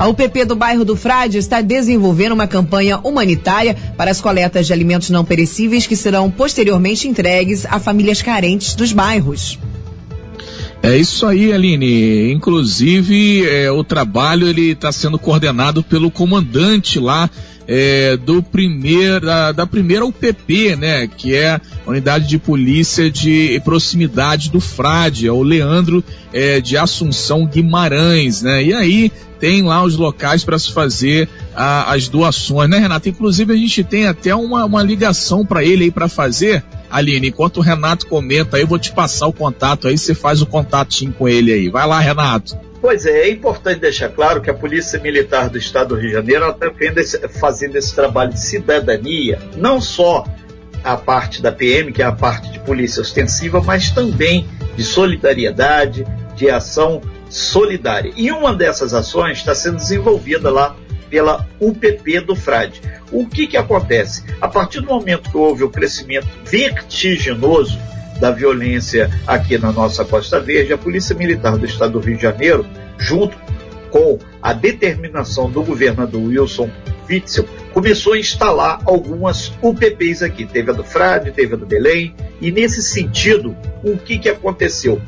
A UPP do bairro do Frade está desenvolvendo uma campanha humanitária para as coletas de alimentos não perecíveis que serão posteriormente entregues a famílias carentes dos bairros. É isso aí, Aline. Inclusive, é, o trabalho ele está sendo coordenado pelo comandante lá é, do primeiro, da, da, primeira UPP, né? Que é a Unidade de Polícia de Proximidade do Frade, é o Leandro é, de Assunção Guimarães, né? E aí tem lá os locais para se fazer a, as doações, né, Renato? Inclusive a gente tem até uma, uma ligação para ele aí para fazer Aline, enquanto o Renato comenta aí, eu vou te passar o contato aí, você faz o contatinho com ele aí. Vai lá, Renato. Pois é, é importante deixar claro que a Polícia Militar do Estado do Rio de Janeiro está fazendo esse trabalho de cidadania, não só a parte da PM, que é a parte de polícia ostensiva, mas também de solidariedade, de ação solidária. E uma dessas ações está sendo desenvolvida lá pela UPP do Frade. O que, que acontece? A partir do momento que houve o crescimento vertiginoso da violência aqui na nossa Costa Verde, a Polícia Militar do Estado do Rio de Janeiro, junto com a determinação do governador Wilson Witzel, começou a instalar algumas UPPs aqui. Teve a do Frade, teve a do Belém, e nesse sentido, o que, que aconteceu?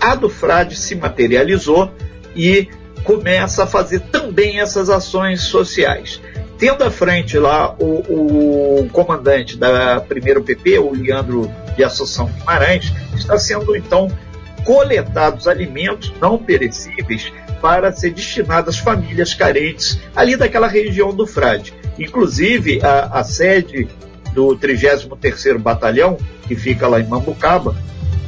A do Frade se materializou e começa a fazer também essas ações sociais. Tendo à frente lá o, o comandante da primeira PP, o Leandro de Assunção Guimarães, está sendo então coletados alimentos não perecíveis para ser destinados às famílias carentes ali daquela região do Frade. Inclusive, a, a sede do 33º Batalhão, que fica lá em Mambucaba,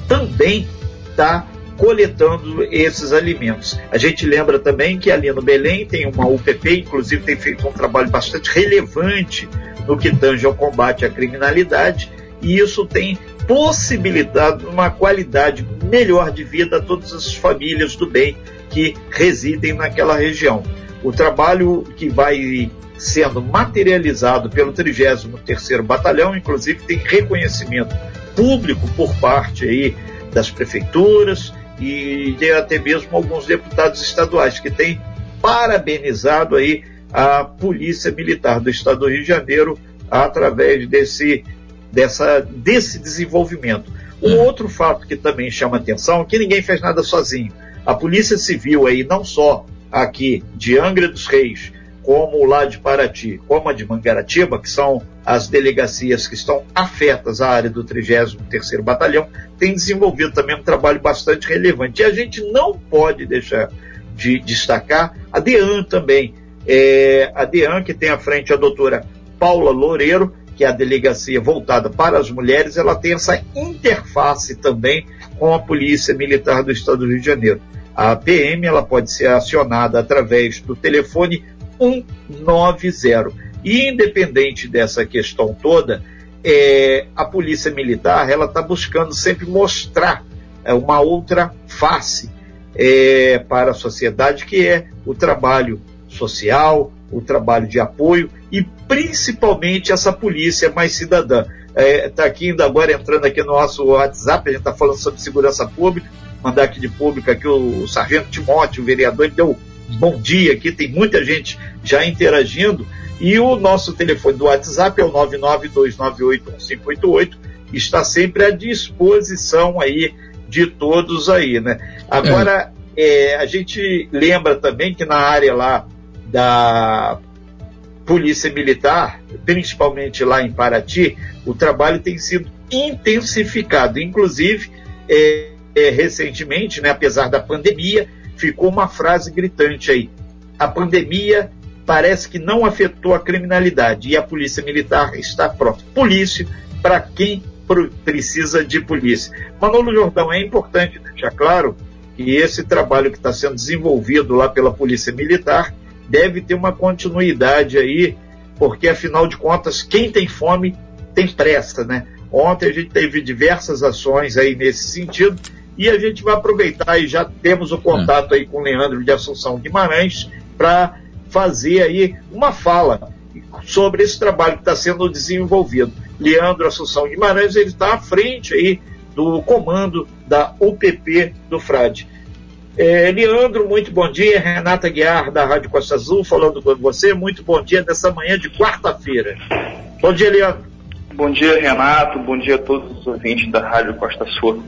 também está coletando esses alimentos. A gente lembra também que ali no Belém tem uma UPP, inclusive tem feito um trabalho bastante relevante no que tange ao combate à criminalidade, e isso tem possibilitado uma qualidade melhor de vida a todas as famílias do bem que residem naquela região. O trabalho que vai sendo materializado pelo 33º Batalhão, inclusive tem reconhecimento público por parte aí das prefeituras, e até mesmo alguns deputados estaduais que têm parabenizado aí a Polícia Militar do Estado do Rio de Janeiro através desse, dessa, desse desenvolvimento. Um uhum. outro fato que também chama atenção é que ninguém fez nada sozinho. A Polícia Civil aí, não só aqui de Angra dos Reis, como lá de Paraty, como a de Mangaratiba, que são as delegacias que estão afetas à área do 33º Batalhão, tem desenvolvido também um trabalho bastante relevante. E a gente não pode deixar de destacar a DEAN também. É, a DEAN, que tem à frente a doutora Paula Loureiro, que é a delegacia voltada para as mulheres, ela tem essa interface também com a Polícia Militar do Estado do Rio de Janeiro. A PM ela pode ser acionada através do telefone 190. E independente dessa questão toda, é, a polícia militar ela está buscando sempre mostrar é, uma outra face é, para a sociedade, que é o trabalho social, o trabalho de apoio e principalmente essa polícia mais cidadã. Está é, tá aqui ainda agora entrando aqui no nosso WhatsApp, a gente está falando sobre segurança pública, mandar aqui de pública aqui o, o Sargento Timóteo, o vereador, ele deu bom dia aqui, tem muita gente já interagindo. E o nosso telefone do WhatsApp é o 992981588, está sempre à disposição aí de todos aí, né? Agora, é. É, a gente lembra também que na área lá da Polícia Militar, principalmente lá em Paraty, o trabalho tem sido intensificado. Inclusive, é, é recentemente, né, apesar da pandemia, ficou uma frase gritante aí. A pandemia parece que não afetou a criminalidade e a polícia militar está pronta. Polícia para quem precisa de polícia. Manolo Jordão, é importante deixar claro que esse trabalho que está sendo desenvolvido lá pela Polícia Militar deve ter uma continuidade aí, porque afinal de contas, quem tem fome tem pressa, né? Ontem a gente teve diversas ações aí nesse sentido e a gente vai aproveitar e já temos o contato aí com o Leandro de Assunção Guimarães para fazer aí uma fala sobre esse trabalho que está sendo desenvolvido. Leandro Assunção Guimarães, ele está à frente aí do comando da UPP do Frade. É, Leandro, muito bom dia. Renata Guiar, da Rádio Costa Azul, falando com você. Muito bom dia dessa manhã de quarta-feira. Bom dia, Leandro. Bom dia, Renato. Bom dia a todos os ouvintes da Rádio Costa Sul.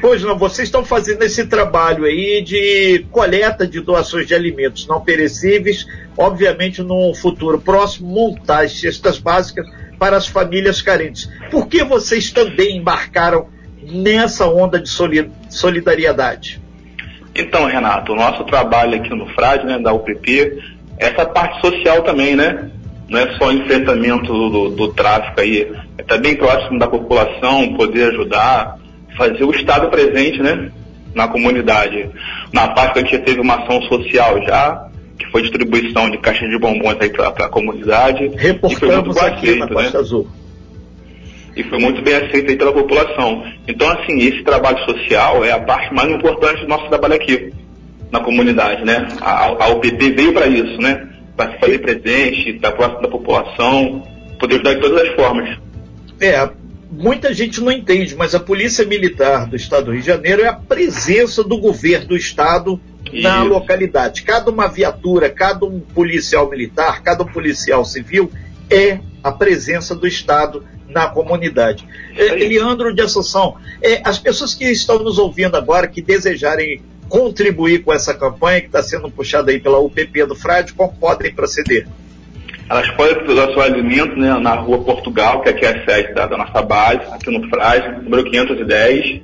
Pois não, vocês estão fazendo esse trabalho aí de coleta de doações de alimentos não perecíveis, obviamente no futuro próximo, montar as cestas básicas para as famílias carentes. Por que vocês também embarcaram nessa onda de solidariedade? Então, Renato, o nosso trabalho aqui no FRAD, né, da UPP, essa parte social também, né? Não é só enfrentamento do, do tráfico aí, é também próximo da população, poder ajudar, fazer o Estado presente, né? Na comunidade. Na parte que a gente teve uma ação social já, que foi distribuição de caixas de bombons aí para a comunidade. Reportamos aqui na Costa né? Azul e foi muito bem aceito aí pela população. Então, assim, esse trabalho social é a parte mais importante do nosso trabalho aqui na comunidade, né? A, a UPP veio para isso, né? Para se fazer presente, estar próximo da população, poder ajudar de todas as formas. É, muita gente não entende, mas a Polícia Militar do Estado do Rio de Janeiro é a presença do governo do Estado na Isso. localidade. Cada uma viatura, cada um policial militar, cada um policial civil é a presença do Estado na comunidade. É, Leandro de Assunção, é, as pessoas que estão nos ouvindo agora, que desejarem contribuir com essa campanha que está sendo puxada aí pela UPP do Frade, como podem proceder? Elas podem usar seu alimento né, na rua Portugal, que aqui é a sede da, da nossa base, aqui no Frade, número 510.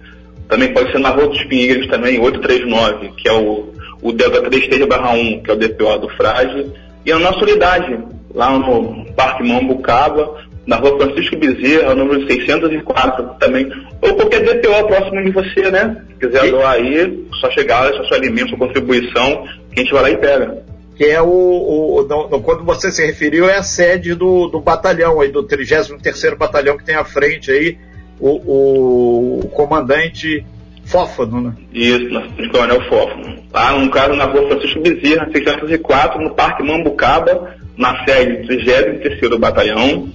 Também pode ser na rua dos Pinheiros também, 839, que é o, o Delta 33 barra 1, que é o DPO do Frade. E a nossa unidade, lá no Parque Mambucaba, na rua Francisco Bezerra, número 604 também. Ou qualquer DPO próximo de você, né? Se quiser e... doar aí, só chegar, só seu alimento, sua contribuição, que a gente vai lá e pega. Que é o, o no, no, quando você se referiu, é a sede do, do batalhão aí, do 33º Batalhão que tem à frente aí, o, o, o comandante Fófano, né? Isso, na do Coronel Fófano. Lá, no caso, na rua Francisco Bezerra, 604, no Parque Mambucaba, na sede do 33º Batalhão,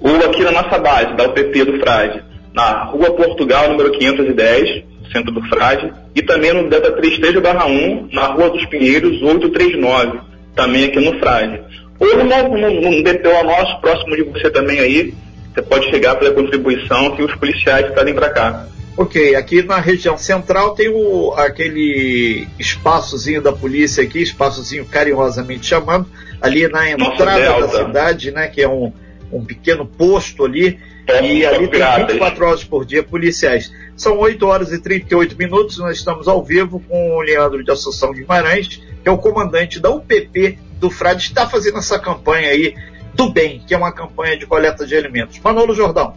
ou aqui na nossa base, da UPP do Frade, na Rua Portugal, número 510, centro do Frade, e também no Delta 33-1, na Rua dos Pinheiros, 839, também aqui no Frade. Ou no, no, no DPO nosso, próximo de você também aí, você pode chegar pela contribuição que os policiais trazem para cá. Ok, aqui na região central tem o, aquele espaçozinho da polícia aqui, espaçozinho carinhosamente chamando, ali na entrada da cidade, né, que é um, um pequeno posto ali, é, e é ali tem 24 horas por dia policiais. São 8 horas e 38 minutos, nós estamos ao vivo com o Leandro de Assunção Guimarães, que é o comandante da UPP do Frade, está fazendo essa campanha aí do bem, que é uma campanha de coleta de alimentos. Manolo Jordão.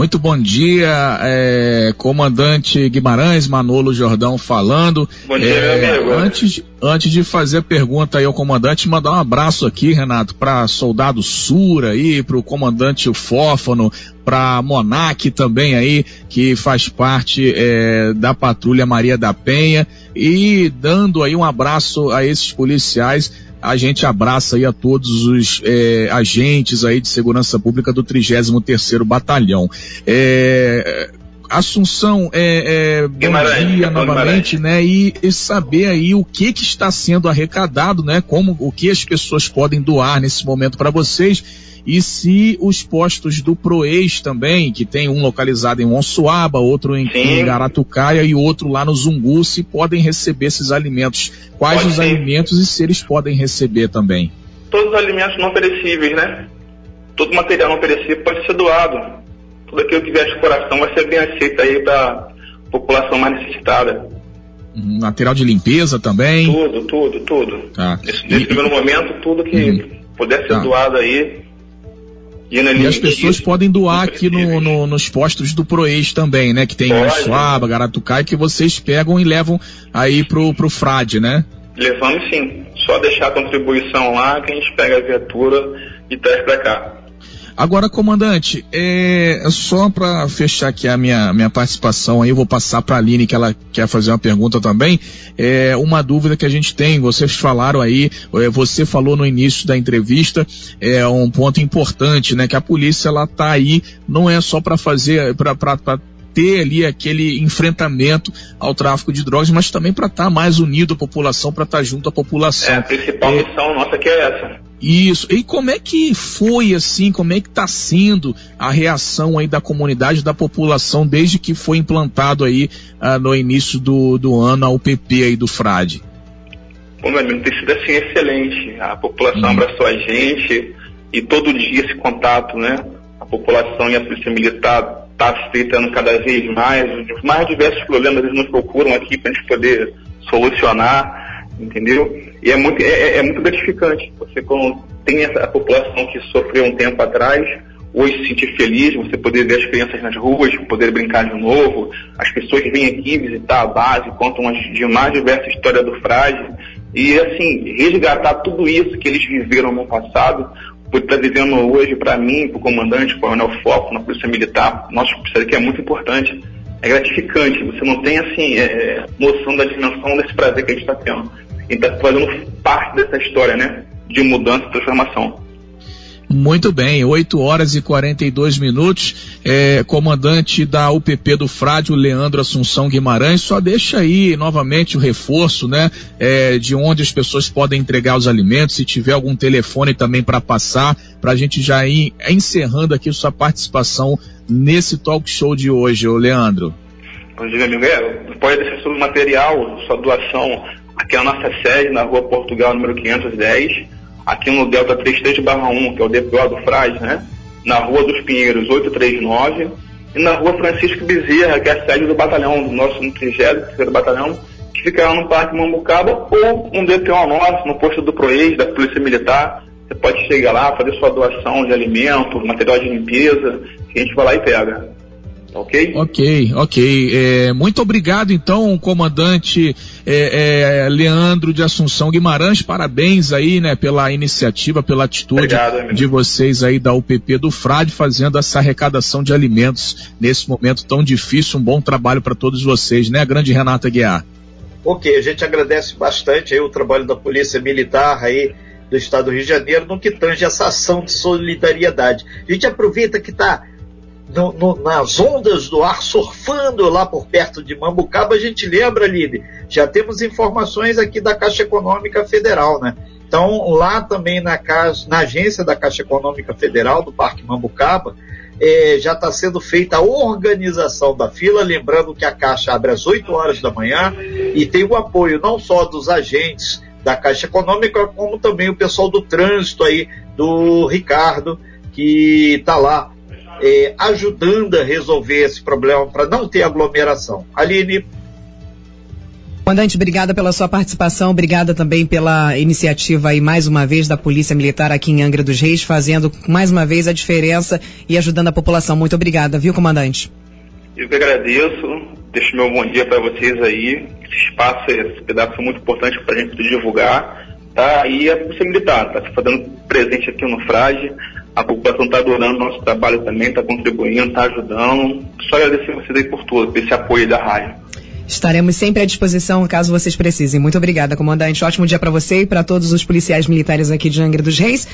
Muito bom dia, é, comandante Guimarães, Manolo Jordão falando. Bom dia, é, meu amigo. Antes, antes de fazer a pergunta aí ao comandante, mandar um abraço aqui, Renato, para soldado Sura aí, para o comandante Fófano, para Monac também aí, que faz parte é, da patrulha Maria da Penha, e dando aí um abraço a esses policiais a gente abraça aí a todos os é, agentes aí de segurança pública do 33º Batalhão. É, Assunção, é, é, bom dia novamente, né? E, e, saber aí o que que está sendo arrecadado, né? Como, o que as pessoas podem doar nesse momento para vocês e se os postos do Proex também, que tem um localizado em Monsuaba, outro em, em Garatucaia e outro lá no Zungu, se podem receber esses alimentos. Quais Pode os ser. alimentos e se eles podem receber também? Todos os alimentos não perecíveis, né? Todo material não perecível pode ser doado. Tudo aquilo que vier de coração vai ser bem aceito aí para população mais necessitada. Uhum, material de limpeza também? Tudo, tudo, tudo. Tá. Nesse, nesse e, primeiro momento, tudo que uhum. puder ser tá. doado aí, e as pessoas podem doar aqui no, no, nos postos do Proex também, né? Que tem Suaba, Garatucai, que vocês pegam e levam aí pro, pro frade, né? Levamos sim. Só deixar a contribuição lá que a gente pega a viatura e traz para cá. Agora, comandante, é, só para fechar aqui a minha, minha participação aí, eu vou passar para a Aline, que ela quer fazer uma pergunta também. É, uma dúvida que a gente tem, vocês falaram aí, é, você falou no início da entrevista, é um ponto importante, né? Que a polícia ela tá aí, não é só para fazer, para ter ali aquele enfrentamento ao tráfico de drogas, mas também para estar tá mais unido à população, para estar tá junto à população. É, a principal é, missão nossa que é essa. Isso. E como é que foi assim? Como é que está sendo a reação aí da comunidade, da população, desde que foi implantado aí ah, no início do, do ano a UPP aí do Frade? Bom, meu amigo, tem sido assim excelente. A população hum. abraçou a gente e todo dia esse contato, né? A população e a polícia militar está se tentando cada vez mais. Os mais diversos problemas eles nos procuram aqui para a gente poder solucionar, entendeu? E é muito, é, é muito gratificante. Você quando tem essa população que sofreu um tempo atrás, hoje se sentir feliz, você poder ver as crianças nas ruas, poder brincar de novo, as pessoas que vêm aqui visitar a base, contam as de mais diversas histórias do Frade, e assim, resgatar tudo isso que eles viveram no passado, por estar vivendo hoje para mim, para o comandante, para o Coronel Foco, na Polícia Militar, nosso oficial que é muito importante, é gratificante, você não tem assim, é, noção da dimensão desse prazer que a gente está tendo. E está fazendo parte dessa história, né? De mudança e transformação. Muito bem, 8 horas e 42 minutos. É, comandante da UPP do Frade, o Leandro Assunção Guimarães, só deixa aí novamente o reforço, né? É, de onde as pessoas podem entregar os alimentos, se tiver algum telefone também para passar, para a gente já ir encerrando aqui sua participação nesse talk show de hoje, ô Leandro. Dia, amigo. É, pode deixar seu material, sua doação aqui na nossa sede, na rua Portugal, número 510 aqui no Delta 33-1, que é o DPO do Fraz, né? Na Rua dos Pinheiros 839 e na Rua Francisco Bezerra, que é a sede do batalhão, do nosso 33 Batalhão, que fica lá no Parque Mambucaba, ou um DPO nosso, no posto do Proex, da Polícia Militar. Você pode chegar lá, fazer sua doação de alimento, material de limpeza, que a gente vai lá e pega. Ok? Ok, ok. É, muito obrigado, então, comandante é, é, Leandro de Assunção Guimarães. Parabéns aí, né, pela iniciativa, pela atitude obrigado, de vocês aí da UPP do Frade, fazendo essa arrecadação de alimentos nesse momento tão difícil. Um bom trabalho para todos vocês, né, grande Renata Guiar? Ok, a gente agradece bastante aí o trabalho da Polícia Militar aí do Estado do Rio de Janeiro no que tange essa ação de solidariedade. A gente aproveita que está no, no, nas ondas do ar, surfando lá por perto de Mambucaba, a gente lembra, Lide, já temos informações aqui da Caixa Econômica Federal, né? Então, lá também na, casa, na agência da Caixa Econômica Federal, do Parque Mambucaba, é, já está sendo feita a organização da fila, lembrando que a Caixa abre às 8 horas da manhã e tem o apoio não só dos agentes da Caixa Econômica, como também o pessoal do trânsito aí, do Ricardo, que está lá é, ajudando a resolver esse problema para não ter aglomeração. Aline. Comandante, obrigada pela sua participação, obrigada também pela iniciativa aí mais uma vez da Polícia Militar aqui em Angra dos Reis, fazendo mais uma vez a diferença e ajudando a população. Muito obrigada, viu, comandante? Eu que agradeço, deixo meu bom dia para vocês aí. Esse espaço, esse pedaço é muito importante para a gente divulgar, tá? E a Polícia Militar está se fazendo presente aqui no Frade a população está adorando nosso trabalho também, está contribuindo, está ajudando. Só agradecer vocês aí por tudo, por esse apoio da rádio. Estaremos sempre à disposição caso vocês precisem. Muito obrigada, comandante. Ótimo dia para você e para todos os policiais militares aqui de Angra dos Reis.